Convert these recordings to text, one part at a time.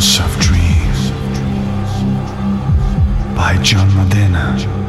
House of Dreams by John Modena.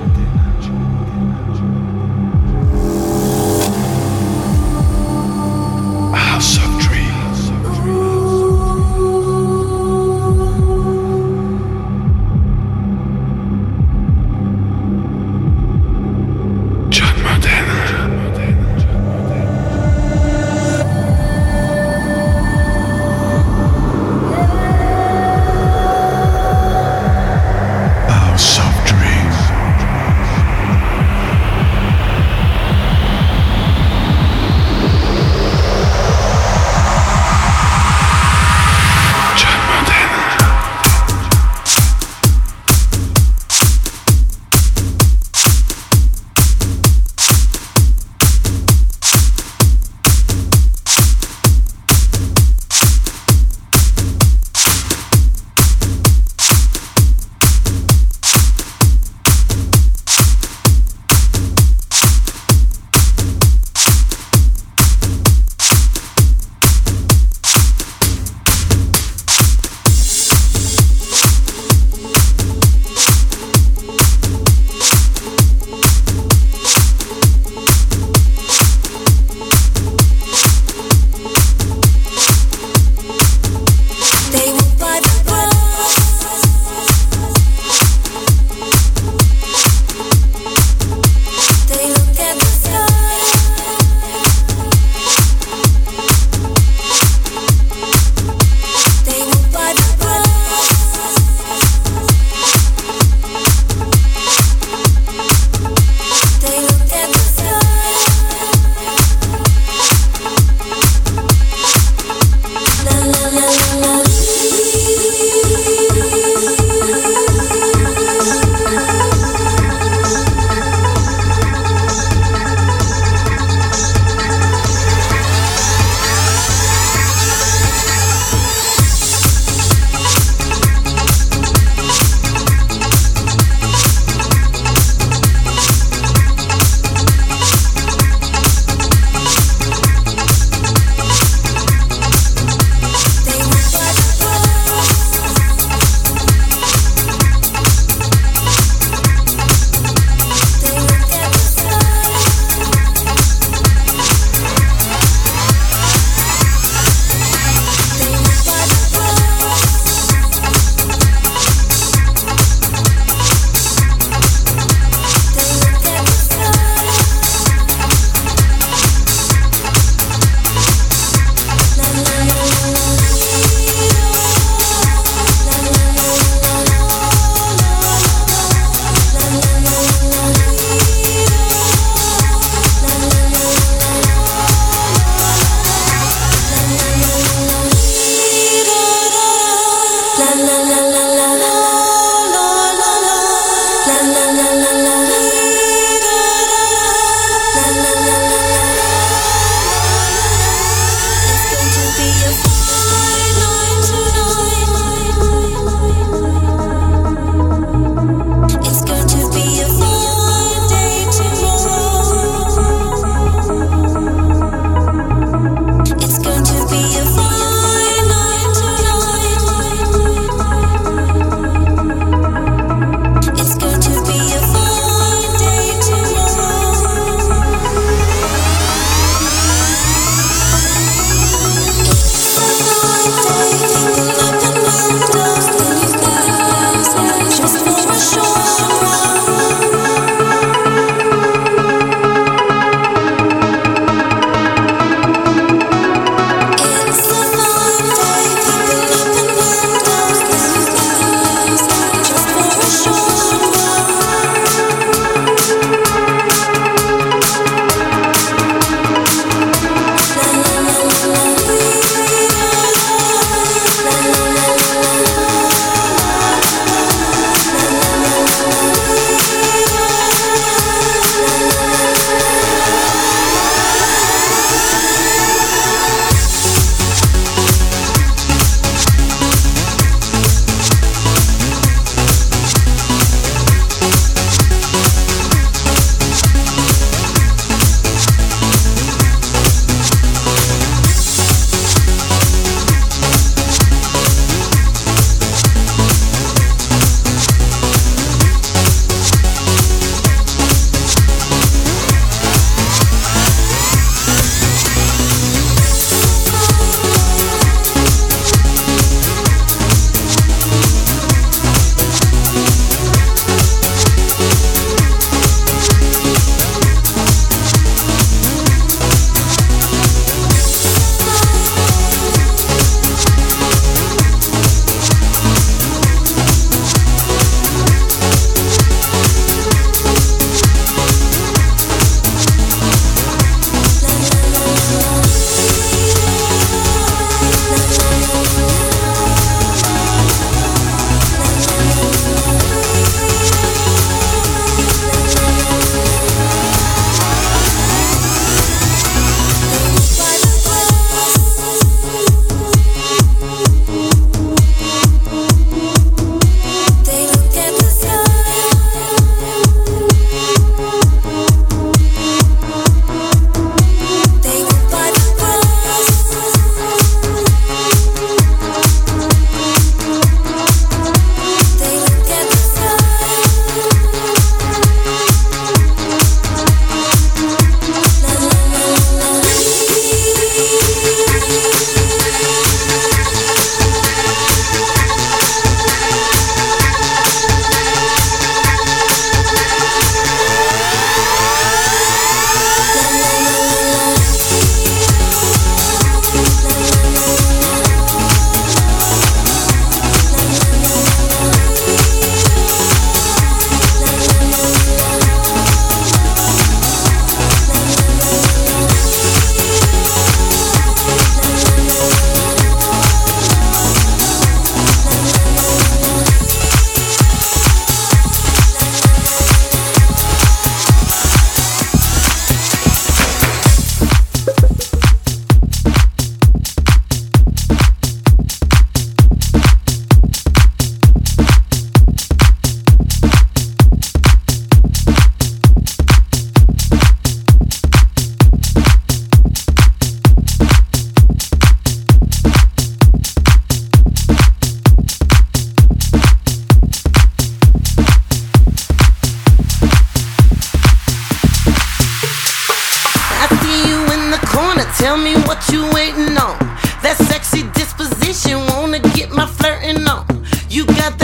Tell me what you waiting on. That sexy disposition wanna get my flirting on. You got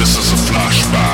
This is a flashback.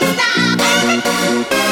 Stop.